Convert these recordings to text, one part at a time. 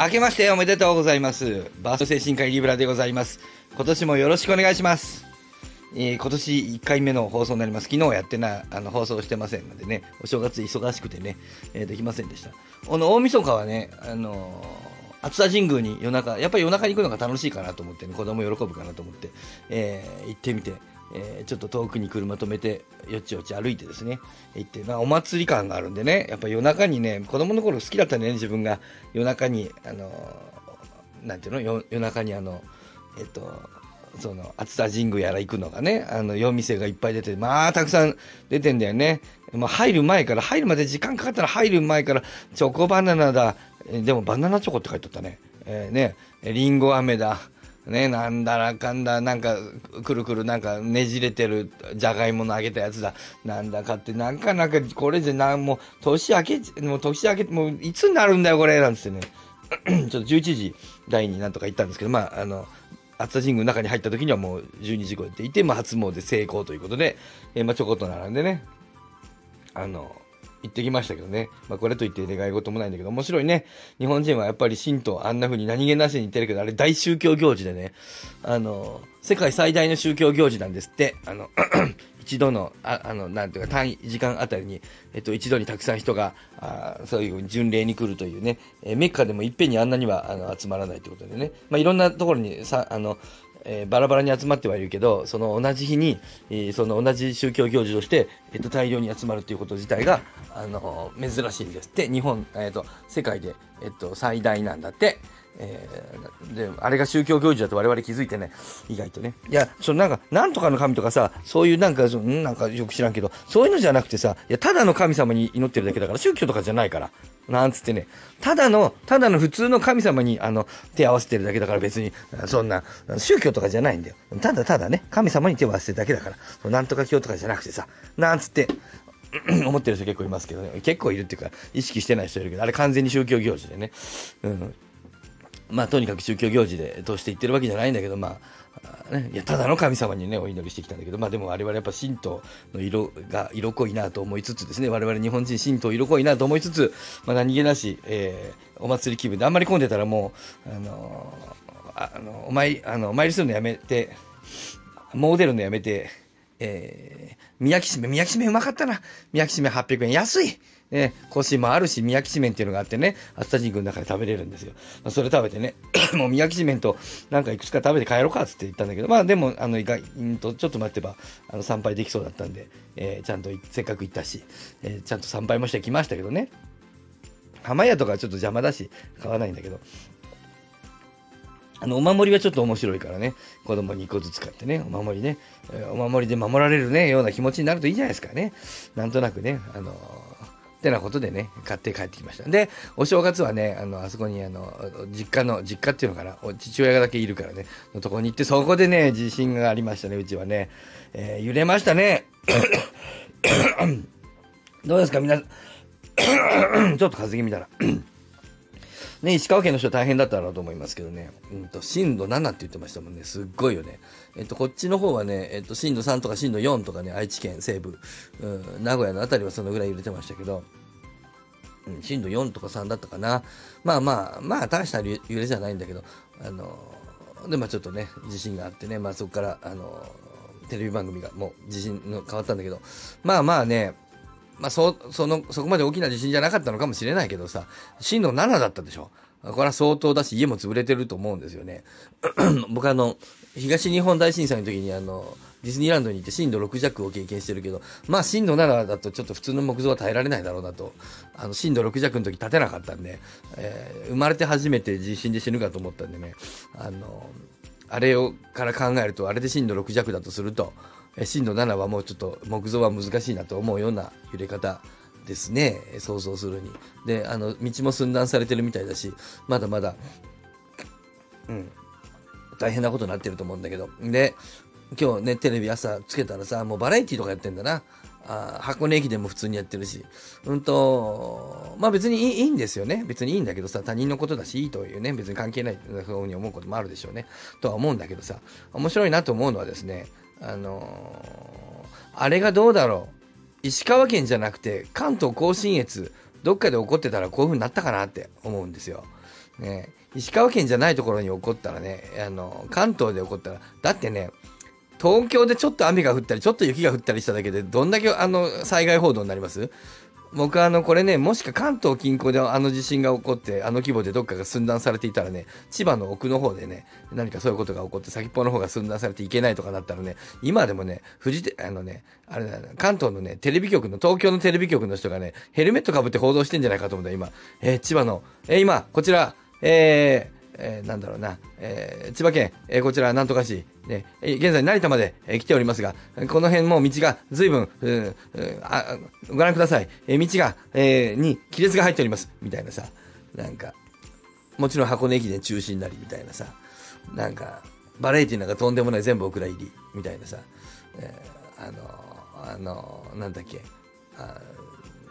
明けましておめでとうございます。バースト精神科医リブラでございます。今年もよろしくお願いします。えー今年1回目の放送になります。昨日やってない、あの、放送してませんのでね、お正月忙しくてね、えーできませんでした。この大晦日はね、あのー熱田神宮に夜中、やっぱり夜中に行くのが楽しいかなと思ってね、子供喜ぶかなと思って、えー行ってみて、えーちょっと遠くに車止めて、よちよち歩いてですね、行って、まあ、お祭り感があるんでね、やっぱ夜中にね、子供の頃好きだったね、自分が。夜中に、あのーなんていうの夜中にあの、えっと、その、熱田神宮やら行くのがね、あの、夜店がいっぱい出て、まあ、たくさん出てんだよね。まあ、入る前から、入るまで時間かかったら入る前から、チョコバナナだ、えでもバナナチョコって書いてあったね。えーね、リンゴ飴だ、ね、なんだらかんだ、なんか、くるくるなんかねじれてるじゃがいもの揚げたやつだ。なんだかって、なんかなんか、これじゃなん、もう、年明け、もう年明け、もう、いつになるんだよ、これ、なんつってね。ちょっと11時台になんとか行ったんですけど、まあ、あの、熱田神宮の中に入った時にはもう12時超えていて、まあ、初詣成功ということで、えーまあ、ちょこっと並んでね、あの、行ってきましたけどね。まあ、これといって願い事もないんだけど、面白いね。日本人はやっぱり神道あんな風に何気なしに言ってるけど、あれ大宗教行事でね、あの、世界最大の宗教行事なんですって。あの、一度の、ああの、なんていうか、単位、時間あたりに、えっと、一度にたくさん人が、あそういうふうに巡礼に来るというね、えメッカでもいっぺんにあんなには、あの、集まらないということでね、まあ、いろんなところにさ、あの、えーバラバラに集まってはいるけど、その同じ日に、えーその同じ宗教行事として、えっと、大量に集まるということ自体が、あの珍しいんですって、日本、えっと、世界で、えっと、最大なんだって。えーで、あれが宗教行事だと我々気づいてね、意外とね。いや、そのなんか、なんとかの神とかさ、そういうなんか、なんかよく知らんけど、そういうのじゃなくてさ、いや、ただの神様に祈ってるだけだから、宗教とかじゃないから。なんつってね、ただの、ただの普通の神様に、あの、手合わせてるだけだから別に、そんな、宗教とかじゃないんだよ。ただただね、神様に手を合わせてるだけだから、なんとか教とかじゃなくてさ、なんつって、思ってる人結構いますけどね。結構いるっていうか、意識してない人いるけど、あれ完全に宗教行事でね。うん。まあ、とにかく宗教行事で通して言ってるわけじゃないんだけど、まあ、ね、いや、ただの神様にね、お祈りしてきたんだけど、まあでも我々やっぱ神道の色が色濃いなと思いつつですね、我々日本人神道色濃いなと思いつつ、まあ何気なし、えーお祭り気分で、あんまり混んでたらもう、あのーあの、お参り、あの、お参りするのやめて、モデルのやめて、えー、宮城締め、宮城締めうまかったな。宮城締め800円。安いね、腰もあるし、宮城締めっていうのがあってね、熱田神宮の中で食べれるんですよ。まあそれ食べてね、もう宮城締めとなんかいくつか食べて帰ろうかっつって言ったんだけど、まあでも、あの、意外んと、ちょっと待ってば、あの、参拝できそうだったんで、えーちゃんとせっかく行ったし、えーちゃんと参拝もしてきましたけどね。浜屋とかちょっと邪魔だし、買わないんだけど、あの、お守りはちょっと面白いからね、子供に1個ずつ買ってね、お守りね、えお守りで守られるね、ような気持ちになるといいじゃないですかね。なんとなくね、あのてなことでね、買って帰ってきました。で、お正月はね、あの、あそこにあの、実家の、実家っていうのかな、お父親がだけいるからね、のとこに行って、そこでね、地震がありましたね、うちはね。えー揺れましたね。どうですか、皆さん？ちょっと風邪気味だな。ね、石川県の人大変だったろうと思いますけどね、うんと、震度7って言ってましたもんね、すっごいよね。えっと、こっちの方はね、えっと、震度3とか震度4とかね、愛知県西部、うん、名古屋のあたりはそのぐらい揺れてましたけど、うん、震度4とか3だったかな。まあまあ、まあ、大した揺れじゃないんだけど、あの、で、まあちょっとね、地震があってね、まあそこから、あの、テレビ番組がもう地震の変わったんだけど、まあまあね、まあ、そ、その、そこまで大きな地震じゃなかったのかもしれないけどさ、震度7だったでしょ。これは相当だし、家も潰れてると思うんですよね。僕あの、東日本大震災の時にあの、ディズニーランドに行って震度6弱を経験してるけど、まあ震度7だとちょっと普通の木造は耐えられないだろうなと。あの、震度6弱の時立てなかったんで、えー生まれて初めて地震で死ぬかと思ったんでね、あの、あれをから考えると、あれで震度6弱だとすると、震度7はもうちょっと木造は難しいなと思うような揺れ方ですね、想像するに。で、あの、道も寸断されてるみたいだし、まだまだ、うん、大変なことになってると思うんだけど。で、今日ね、テレビ朝つけたらさ、もうバラエティとかやってんだな。あ箱根駅伝も普通にやってるし。うんと、まあ別にいいいいんですよね。別にいいんだけどさ、他人のことだし、いいというね、別に関係ないふうに思うこともあるでしょうね。とは思うんだけどさ、面白いなと思うのはですね、あのーあれがどうだろう。石川県じゃなくて、関東甲信越、どっかで起こってたらこういう風になったかなって思うんですよ。ね、石川県じゃないところに起こったらね、あの、関東で起こったら、だってね、東京でちょっと雨が降ったり、ちょっと雪が降ったりしただけで、どんだけあの、災害報道になります？僕あの、これね、もしか関東近郊であの地震が起こって、あの規模でどっかが寸断されていたらね、千葉の奥の方でね、何かそういうことが起こって、先っぽの方が寸断されていけないとかなったらね、今でもね、富士あのね、あれだ、関東のね、テレビ局の、東京のテレビ局の人がね、ヘルメットかぶって報道してんじゃないかと思うんだ今。えー、千葉の、えー、今、こちら、えー、えー、なんだろうな、えー、千葉県、えー、こちら、なんとか市、ね、現在成田まで、えー、来ておりますが、この辺も道が随分、ううあご覧ください。えー、道が、えー、に亀裂が入っております。みたいなさ、なんか、もちろん箱根駅伝中止になり、みたいなさ、なんか、バラエティなんかとんでもない全部お蔵入り、みたいなさ、えー、あの、あの、なんだっけ、あ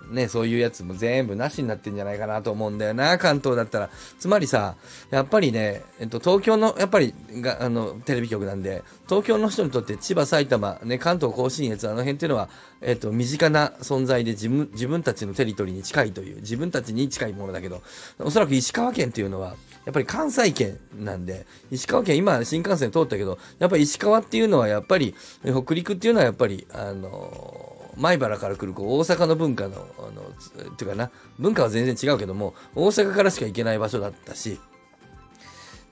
ね、そういうやつも全部なしになってんじゃないかなと思うんだよな、関東だったら。つまりさ、やっぱりね、えっと、東京の、やっぱり、が、あの、テレビ局なんで、東京の人にとって千葉、埼玉、ね、関東甲信越、あの辺っていうのは、えっと、身近な存在で自分、自分たちのテリトリーに近いという、自分たちに近いものだけど、おそらく石川県っていうのは、やっぱり関西圏なんで、石川県、今新幹線通ったけど、やっぱり石川っていうのはやっぱり、北陸っていうのはやっぱり、あの米原から来るこう大阪の文化の、あの、っていうかな、文化は全然違うけども、大阪からしか行けない場所だったし、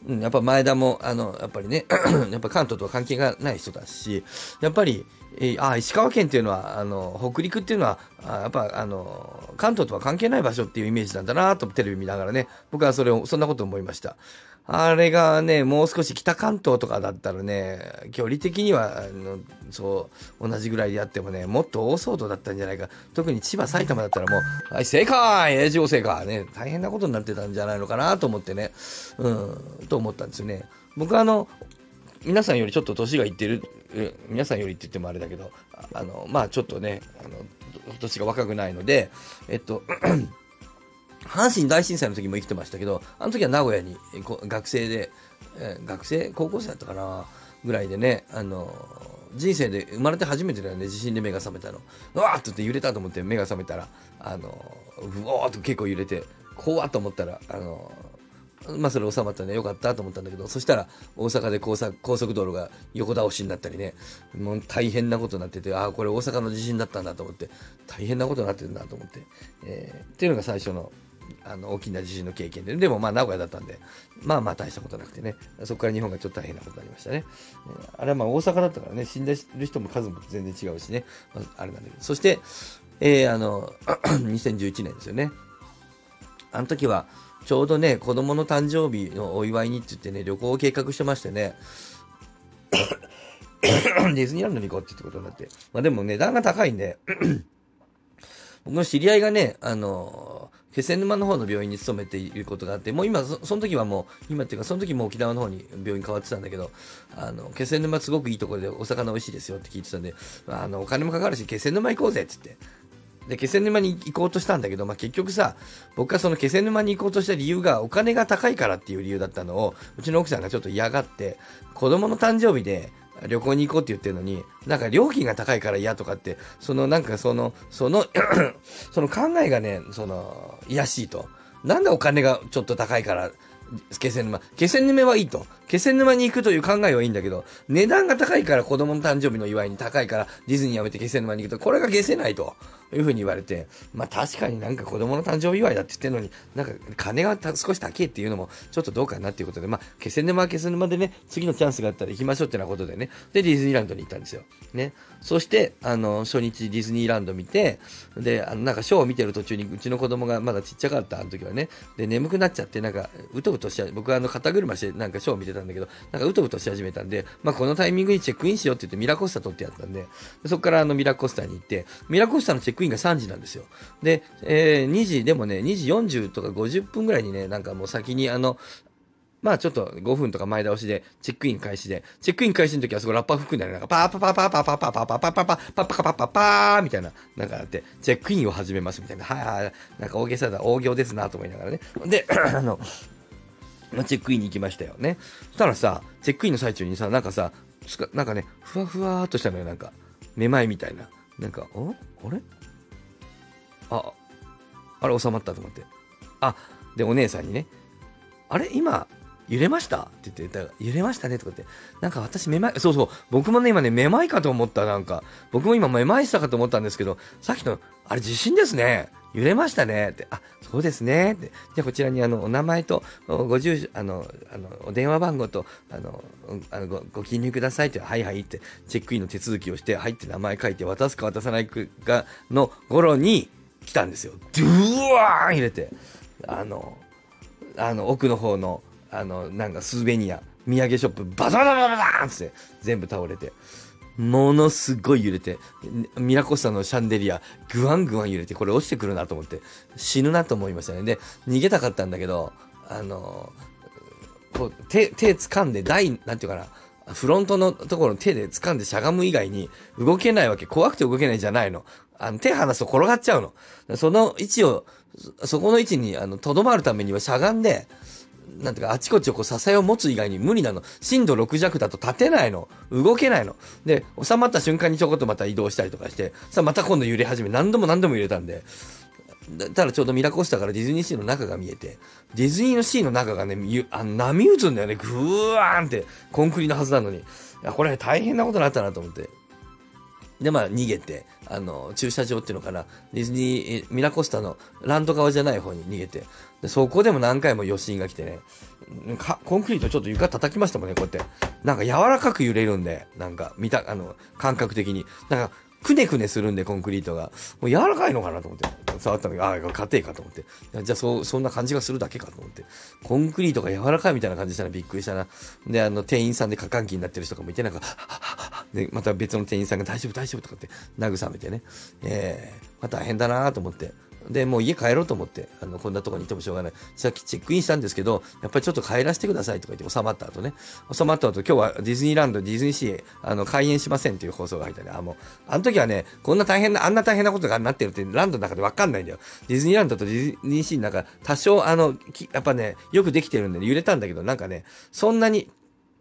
うん、やっぱ前田も、あの、やっぱりね、やっぱ関東とは関係がない人だし、やっぱり、え、あ石川県っていうのは、あの、北陸っていうのは、あやっぱ、あの、関東とは関係ない場所っていうイメージなんだなとテレビ見ながらね、僕はそれを、そんなこと思いました。あれがね、もう少し北関東とかだったらね、距離的には、あのそう、同じぐらいでやってもね、もっと大騒動だったんじゃないか。特に千葉、埼玉だったらもう、はい、正解永住正解ね、大変なことになってたんじゃないのかなと思ってね、うん、と思ったんですよね。僕はあの、皆さんよりちょっと年がいってる、皆さんよりって言ってもあれだけど、あの、まあちょっとね、あの、年が若くないので、えっと、阪神大震災の時も生きてましたけど、あの時は名古屋に学生で、えー、学生、高校生だったかな、ぐらいでね、あの人生で生まれて初めてだよね、地震で目が覚めたの。うわーっとって揺れたと思って目が覚めたら、あのうわーっと結構揺れて、怖っと思ったら、あのまあそれ収まったね、よかったと思ったんだけど、そしたら大阪で高速高速道路が横倒しになったりね、もう大変なことになってて、ああ、これ大阪の地震だったんだと思って、大変なことになってるんだと思って、えー、っていうのが最初のあの大きな地震の経験で、でもまあ名古屋だったんで、まあまあ大したことなくてね、そこから日本がちょっと大変なことになりましたね。あれはまあ大阪だったからね、死んでる人も数も全然違うしね、まあ、あれなんだけど、そして、えー、あの、2011年ですよね。あの時は、ちょうどね、子供の誕生日のお祝いにって言ってね、旅行を計画してましてね、ディズニーランドに行こうって言ってことになって。まあでも値段が高いんで 僕の知り合いがね、あの気仙沼の方の病院に勤めていることがあって、もう今そ、その時はもう、今っていうか、その時も沖縄の方に病院変わってたんだけど、あの、気仙沼すごくいいところでお魚美味しいですよって聞いてたんで、あの、お金もかかるし、気仙沼行こうぜって言って。で、気仙沼に行こうとしたんだけど、まあ、結局さ、僕がその気仙沼に行こうとした理由がお金が高いからっていう理由だったのを、うちの奥さんがちょっと嫌がって、子供の誕生日で、旅行に行こうって言ってるのに、なんか料金が高いから嫌とかって、そのなんかその、その その考えがね、その、癒しいと。なんでお金がちょっと高いから、気仙沼。気仙沼はいいと。気仙沼に行くという考えはいいんだけど、値段が高いから子供の誕生日の祝いに高いからディズニーやめて気仙沼に行くと、これが消せないと。いうふうに言われて、まあ確かになんか子供の誕生日祝いだって言ってるのに、なんか金が少し高いっていうのもちょっとどうかなっていうことで、まあ気仙沼は気仙沼でね、次のチャンスがあったら行きましょうってなことでね、で、ディズニーランドに行ったんですよ。ね。そして、あの、初日ディズニーランド見て、で、あの、なんかショーを見てる途中に、うちの子供がまだちっちゃかった、あの時はね。で、眠くなっちゃって、なんか、うとうとしちゃう。僕はあの、肩車して、なんかショーを見てたんだけど、なんかうとうとし始めたんで、まあ、このタイミングにチェックインしようって言ってミラコスタ取ってやったんで、そこからあの、ミラコスタに行って、ミラコスタのチェックインが3時なんですよ。で、えー、2時、でもね、2時40とか50分ぐらいにね、なんかもう先にあの、まあちょっと5分とか前倒しで、チェックイン開始で、チェックイン開始の時はそこラッパ吹くんだよ。なんかパーパーパーパーパーパーパーパーパーパーパパパパパパパパパーみたいな、なんかあって、チェックインを始めますみたいな。はいはい。なんか大げさだ、大仰ですなと思いながらね。で、あの、まあ、チェックインに行きましたよね。そしたらさ、チェックインの最中にさ、なんかさ、なんかね、ふわふわーっとしたのよ、なんか、めまいみたいな。なんか、おあれあ、あれ収まったと思って。あ、で、お姉さんにね、あれ今、揺れました？って言って、だから揺れましたねとかって、なんか私めまい、そうそう、僕もね、今ね、めまいかと思った、なんか。僕も今めまいしたかと思ったんですけど、さっきの、あれ地震ですね。揺れましたねって、あ、そうですねって。じゃあこちらにあの、お名前と、ご住所、あの、あの、お電話番号と、あの、あのごご記入くださいって、はいはいって、チェックインの手続きをして、入って名前書いて渡すか渡さないかの頃に来たんですよ。ドゥワーン入れて、あの、あの、奥の方の、あの、なんかスーベニア、土産ショップ、バタバタバタバーンって全部倒れて、ものすごい揺れて、ミラコスタのシャンデリア、ぐわんぐわん揺れて、これ落ちてくるなと思って、死ぬなと思いましたね。で、逃げたかったんだけど、あの、こう手、手掴んで台、なんていうかな、フロントのところの手で掴んでしゃがむ以外に動けないわけ。怖くて動けないじゃないの。あの、手離すと転がっちゃうの。その位置を、そこの位置に、あの、とどまるためにはしゃがんで、なんていうか、あちこちをこう支えを持つ以外に無理なの。震度6弱だと立てないの。動けないの。で、収まった瞬間にちょこっとまた移動したりとかして、さあまた今度揺れ始め、何度も何度も揺れたんで、ただちょうどミラコスタからディズニーシーの中が見えて、ディズニーのシーの中がね、あの波打つんだよね。ぐわーんって、コンクリのはずなのに。いや、これ大変なことになったなと思って。で、まあ、逃げて、あの、駐車場っていうのかな、ディズニー、ミラコスタのランド側じゃない方に逃げて、でそこでも何回も余震が来てね、コンクリートちょっと床叩きましたもんね、こうやって。なんか柔らかく揺れるんで、なんか、見た、あの、感覚的に。なんか、くねくねするんで、コンクリートが。もう柔らかいのかなと思って。触ったのが、ああ、硬いかと思って。じゃあ、そ、そんな感じがするだけかと思って。コンクリートが柔らかいみたいな感じしたらびっくりしたな。で、あの、店員さんで過換気になってる人とかもいて、なんか、で、また別の店員さんが大丈夫、大丈夫とかって慰めてね。ええー、まあ大変だなと思って。で、もう家帰ろうと思って、あの、こんなとこにいてもしょうがない。さっきチェックインしたんですけど、やっぱりちょっと帰らせてくださいとか言って収まった後ね。収まった後、今日はディズニーランド、ディズニーシー、あの、開園しませんっていう放送が入ったね。あ、もう、あの時はね、こんな大変な、あんな大変なことがなってるってランドの中でわかんないんだよ。ディズニーランドとディズニーシーの中、多少、あの、やっぱね、よくできてるんで、ね、揺れたんだけど、なんかね、そんなに、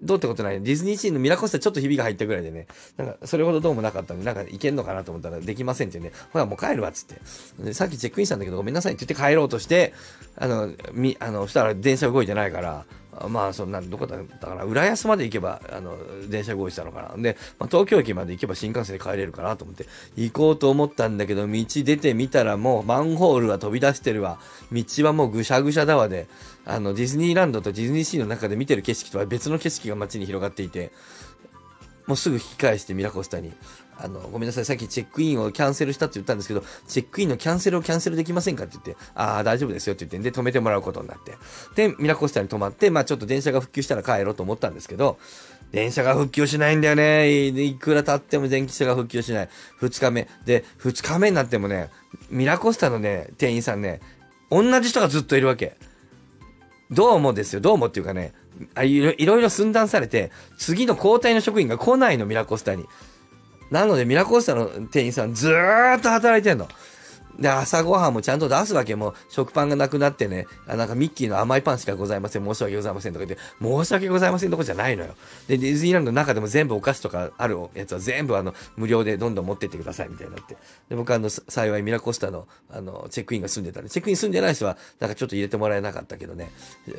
どうってことない。ディズニーシーのミラコスタちょっとひびが入ったぐらいでね、なんか、それほどどうもなかったんで、なんか行けんのかなと思ったらできませんってね、ほらもう帰るわっつって。さっきチェックインしたんだけどごめんなさいって言って帰ろうとして、あの、み、あの、したら電車動いてないから、まあ、そんな、どこだったかな、浦安まで行けば、あの、電車動いてたのかな。で、まあ、東京駅まで行けば新幹線で帰れるかなと思って、行こうと思ったんだけど、道出てみたらもうマンホールが飛び出してるわ。道はもうぐしゃぐしゃだわで、あの、ディズニーランドとディズニーシーの中で見てる景色とは別の景色が街に広がっていて、もうすぐ引き返してミラコスタに、あの、ごめんなさい、さっきチェックインをキャンセルしたって言ったんですけど、チェックインのキャンセルをキャンセルできませんかって言って、ああ、大丈夫ですよって言って、で、止めてもらうことになって。で、ミラコスタに止まって、まあちょっと電車が復旧したら帰ろうと思ったんですけど、電車が復旧しないんだよね。いくら経っても電気車が復旧しない。二日目。で、二日目になってもね、ミラコスタのね、店員さんね、同じ人がずっといるわけ。どうもですよ、どうもっていうかね、いろいろ寸断されて、次の交代の職員が来ないの、ミラコスタに。なので、ミラコスタの店員さんずーっと働いてんの。で、朝ごはんもちゃんと出すわけ。も、食パンがなくなってね、あなんかミッキーの甘いパンしかございません。申し訳ございませんとか言って、申し訳ございませんとこじゃないのよ。で、ディズニーランドの中でも全部お菓子とかあるやつは全部あの、無料でどんどん持ってってくださいみたいになって。で、僕あの、幸いミラコスタの、あの、チェックインが住んでたんで、チェックイン住んでない人は、なんかちょっと入れてもらえなかったけどね、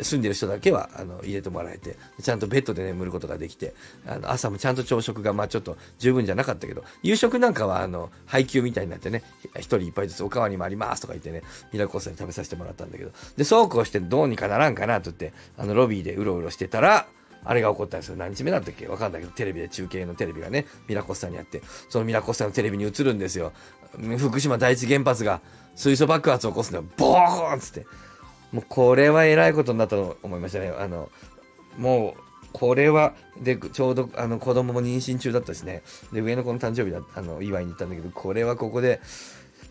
住んでる人だけは、あの、入れてもらえて、ちゃんとベッドで眠ることができて、あの、朝もちゃんと朝食が、まあちょっと十分じゃなかったけど、夕食なんかは、あの、配給みたいになってね、一人一杯ずつおかわりもありますとか言ってね、ミラコスタに食べさせてもらったんだけど、で、そうこうしてどうにかならんかなと言って、あの、ロビーでうろうろしてたら、あれが起こったんですよ。何日目だったっけ？わかんないけど、テレビで中継のテレビがね、ミラコスタにあって、そのミラコスタのテレビに映るんですよ。福島第一原発が水素爆発を起こすのよ。ボーンつって。もうこれは偉いことになったと思いましたね。あの、もう、これは、で、ちょうど、あの、子供も妊娠中だったしね。で、上の子の誕生日だ、あの、祝いに行ったんだけど、これはここで、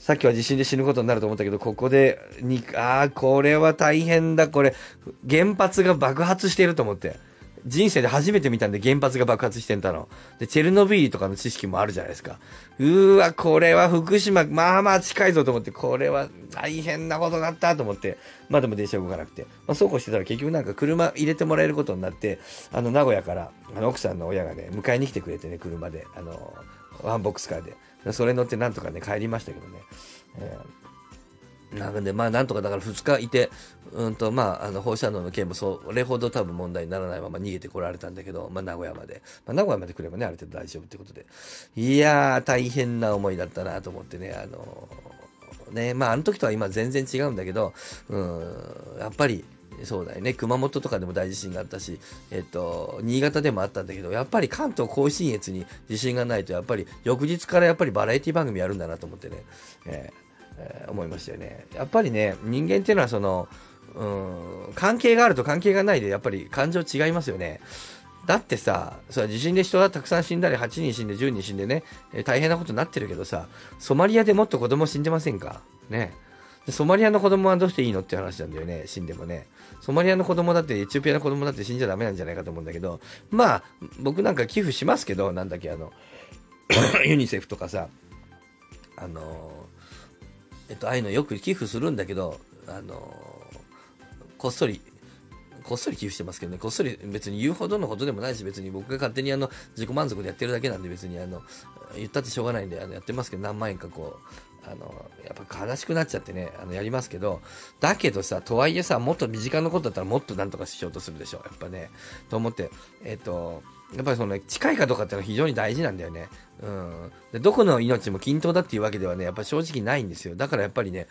さっきは地震で死ぬことになると思ったけど、ここで、に、ああ、これは大変だ、これ、原発が爆発してると思って。人生で初めて見たんで原発が爆発してんだの。で、チェルノビーリとかの知識もあるじゃないですか。うーわ、これは福島、まあまあ近いぞと思って、これは大変なことになったと思って、まだも電車動かなくて。まあそうこうしてたら結局なんか車入れてもらえることになって、あの、名古屋から、あの、奥さんの親がね、迎えに来てくれてね、車で、あの、ワンボックスカーで。それ乗ってなんとかね、帰りましたけどね。えなので、まあ、なんとかだから2日いて、うんと、まあ、あの、放射能の件もそれほど多分問題にならないまま逃げてこられたんだけど、まあ、名古屋まで。まあ、名古屋まで来ればね、ある程度大丈夫ってことで。いやー、大変な思いだったなと思ってね、あのー、ね、まあ、あの時とは今全然違うんだけど、うん、やっぱり、そうだよね。熊本とかでも大地震があったし、えっと、新潟でもあったんだけどやっぱり関東甲信越に地震がないとやっぱり翌日からやっぱりバラエティ番組やるんだなと思ってね、えーえー、思いましたよね。やっぱりね人間っていうのはそのうん関係があると関係がないでやっぱり感情違いますよね。だってさ、そ地震で人がたくさん死んだり、8人死んで10人死んでね、え、大変なことになってるけどさ、ソマリアでもっと子供死んでませんか？ね。ソマリアの子供はどうしていいのって話なんだよね、死んでもね。ソマリアの子供だって、エチオピアの子供だって死んじゃダメなんじゃないかと思うんだけど、まあ、僕なんか寄付しますけど、なんだっけ、あの、ユニセフとかさ、あの、えっと、ああいうのよく寄付するんだけど、あの、こっそり、こっそり寄付してますけどね、こっそり別に言うほどのことでもないし、別に僕が勝手にあの自己満足でやってるだけなんで、別にあの言ったってしょうがないんであのやってますけど、何万円かこう、あの、やっぱ悲しくなっちゃってね、あの、やりますけど、だけどさ、とはいえさ、もっと身近なことだったらもっとなんとかしようとするでしょ、やっぱね。と思って、えっ、と、やっぱりその、近いかどうかっていうのは非常に大事なんだよね。うん、でどこの命も均等だっていうわけではね、やっぱ正直ないんですよ。だからやっぱりね、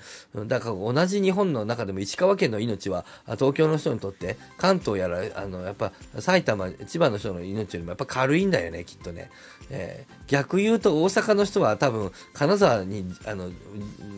だから同じ日本の中でも石川県の命は、東京の人にとって、関東やら、あの、やっぱ埼玉、千葉の人の命よりもやっぱ軽いんだよね、きっとね。えー、逆言うと大阪の人は多分、金沢に、あの、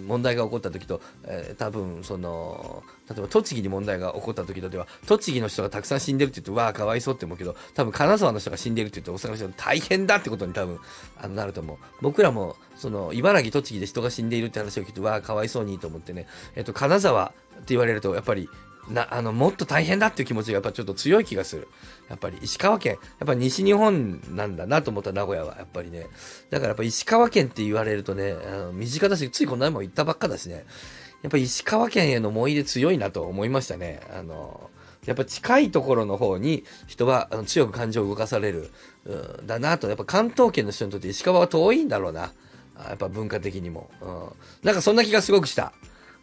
問題が起こった時と、えー、多分、その、例えば栃木に問題が起こった時とでは、栃木の人がたくさん死んでるって言って、わあ、かわいそうって思うけど、多分金沢の人が死んでるって言って、大阪の人が大変だってことに多分、あのなると思う。僕らも、その、茨城、栃木で人が死んでいるって話を聞いて、わあ、かわいそうにと思ってね、えっと、金沢って言われると、やっぱり、な、あの、もっと大変だっていう気持ちがやっぱちょっと強い気がする。やっぱり石川県、やっぱ西日本なんだなと思った名古屋は、やっぱりね。だからやっぱ石川県って言われるとね、あの身近だし、ついこの前も行ったばっかだしね、やっぱ石川県への思い出強いなと思いましたね。あの、やっぱ近いところの方に人はあの強く感情を動かされる、うん、だなと、やっぱ関東圏の人にとって石川は遠いんだろうな。やっぱ文化的にも。うん、なんかそんな気がすごくした。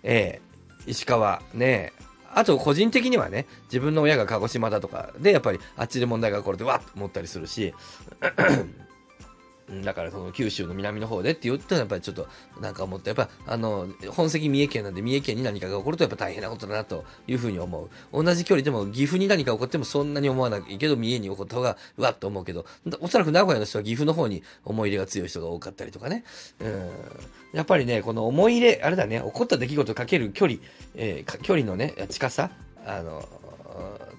ええー、石川、ねあと個人的にはね、自分の親が鹿児島だとかで、やっぱりあっちで問題が起こるとわっと思ったりするし、だからその九州の南の方でって言ったらやっぱりちょっとなんか思ってやっぱあの本籍三重県なんで三重県に何かが起こるとやっぱ大変なことだなというふうに思う。同じ距離でも岐阜に何か起こってもそんなに思わないけど三重に起こった方がうわっと思うけどおそらく名古屋の人は岐阜の方に思い入れが強い人が多かったりとかね。うん。やっぱりねこの思い入れあれだね起こった出来事かける距離、えー、距離のね近さあの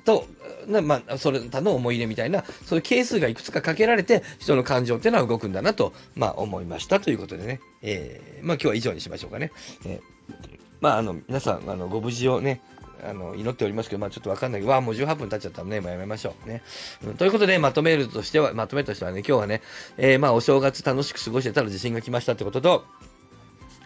と、なまあ、それ他の思い入れみたいな、そういう係数がいくつかかけられて、人の感情っていうのは動くんだなと、まあ、思いましたということでね、えー、まあ、今日は以上にしましょうかね。えー、まあ、あの、皆さん、あの、ご無事をね、あの、祈っておりますけど、まあちょっとわかんないけど、わもう18分経っちゃったのね、もうやめましょうね。うん、ということで、まとめるとしては、まとめとしてはね、今日はね、えー、まあお正月楽しく過ごしてたら地震が来ましたってことと、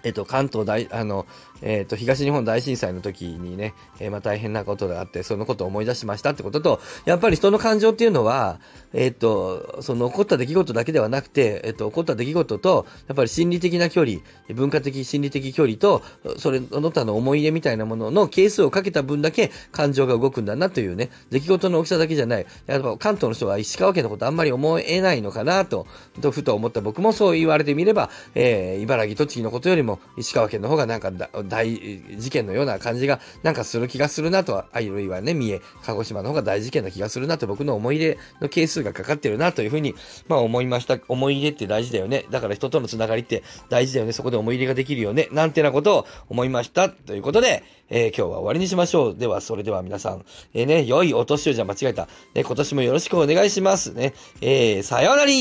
えっと、関東大、あの、えっと、東日本大震災の時にね、えー、まあ大変なことがあって、そのことを思い出しましたってことと、やっぱり人の感情っていうのは、えっと、その起こった出来事だけではなくて、えっと、起こった出来事と、やっぱり心理的な距離、文化的、心理的距離と、それ、あの他の思い入れみたいなものの係数をかけた分だけ感情が動くんだなというね、出来事の大きさだけじゃない。やっぱ関東の人は石川県のことあんまり思えないのかなと、とふと思った僕もそう言われてみれば、えー、茨城、栃木のことよりも石川県の方がなんか大事件のような感じがなんかする気がするなとは、あるいはね、三重、鹿児島の方が大事件な気がするなと僕の思い入れの係数がかかってるなというふうに、まあ思いました。思い入れって大事だよね。だから人とのつながりって大事だよね。そこで思い入れができるよね。なんてなことを思いました。ということで、えー、今日は終わりにしましょう。では、それでは皆さん、えー、ね、良いお年をじゃ間違えた。ね、今年もよろしくお願いしますね。えー、さようなら